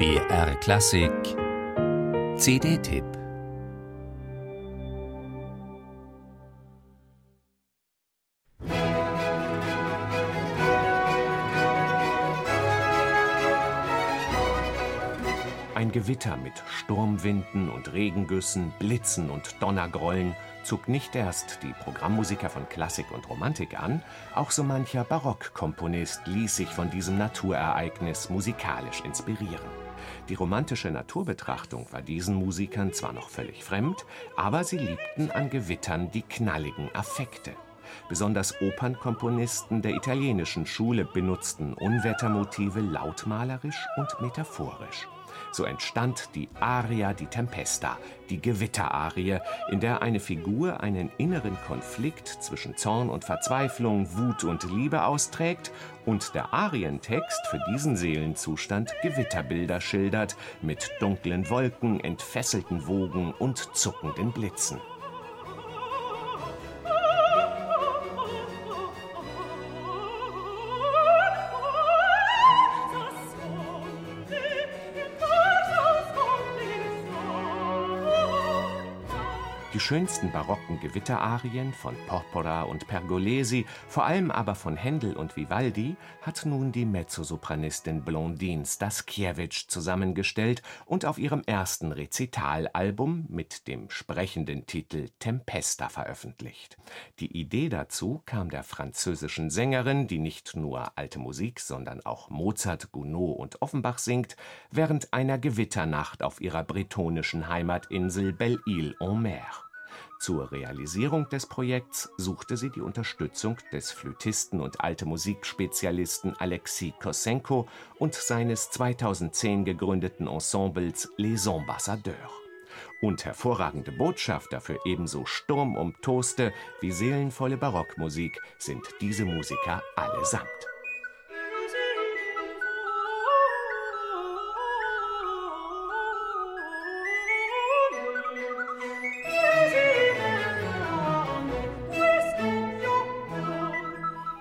BR Klassik. CD-Tipp Ein Gewitter mit Sturmwinden und Regengüssen, Blitzen und Donnergrollen zog nicht erst die Programmmusiker von Klassik und Romantik an, auch so mancher Barockkomponist ließ sich von diesem Naturereignis musikalisch inspirieren. Die romantische Naturbetrachtung war diesen Musikern zwar noch völlig fremd, aber sie liebten an Gewittern die knalligen Affekte. Besonders Opernkomponisten der italienischen Schule benutzten Unwettermotive lautmalerisch und metaphorisch. So entstand die Aria di Tempesta, die Gewitterarie, in der eine Figur einen inneren Konflikt zwischen Zorn und Verzweiflung, Wut und Liebe austrägt und der Arientext für diesen Seelenzustand Gewitterbilder schildert mit dunklen Wolken, entfesselten Wogen und zuckenden Blitzen. Die schönsten barocken Gewitterarien von Porpora und Pergolesi, vor allem aber von Händel und Vivaldi, hat nun die Mezzosopranistin Blondine Staskiewicz zusammengestellt und auf ihrem ersten Rezitalalbum mit dem sprechenden Titel Tempesta veröffentlicht. Die Idee dazu kam der französischen Sängerin, die nicht nur alte Musik, sondern auch Mozart, Gounod und Offenbach singt, während einer Gewitternacht auf ihrer bretonischen Heimatinsel Belle-Île-en-Mer. Zur Realisierung des Projekts suchte sie die Unterstützung des Flötisten und Alte Musikspezialisten Alexis Kosenko und seines 2010 gegründeten Ensembles Les Ambassadeurs. Und hervorragende Botschafter für ebenso sturmumtoste wie seelenvolle Barockmusik sind diese Musiker allesamt.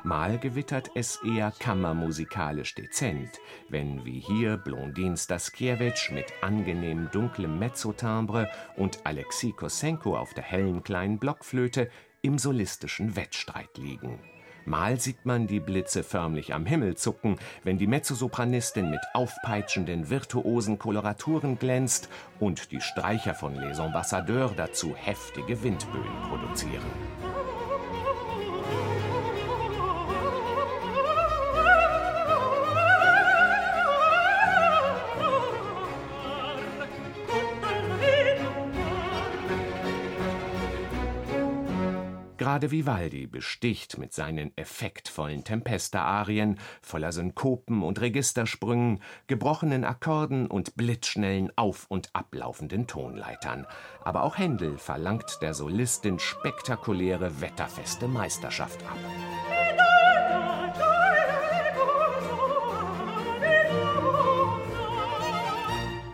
Mal gewittert es eher kammermusikalisch dezent, wenn wie hier Blondin Staskiewicz mit angenehm dunklem Mezzotimbre und Alexei Kosenko auf der hellen kleinen Blockflöte im solistischen Wettstreit liegen. Mal sieht man die Blitze förmlich am Himmel zucken, wenn die Mezzosopranistin mit aufpeitschenden virtuosen Koloraturen glänzt und die Streicher von Les Ambassadeurs dazu heftige Windböen produzieren. Gerade Vivaldi besticht mit seinen effektvollen Tempesta-Arien, voller Synkopen und Registersprüngen, gebrochenen Akkorden und blitzschnellen auf- und ablaufenden Tonleitern. Aber auch Händel verlangt der Solistin spektakuläre, wetterfeste Meisterschaft ab.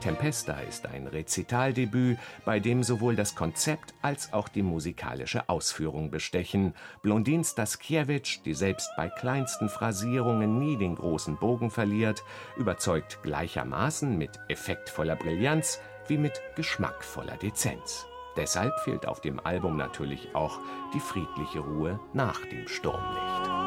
Tempesta ist ein Rezitaldebüt, bei dem sowohl das Konzept als auch die musikalische Ausführung bestechen. Blondin Staskiewicz, die selbst bei kleinsten Phrasierungen nie den großen Bogen verliert, überzeugt gleichermaßen mit effektvoller Brillanz wie mit geschmackvoller Dezenz. Deshalb fehlt auf dem Album natürlich auch die friedliche Ruhe nach dem Sturmlicht.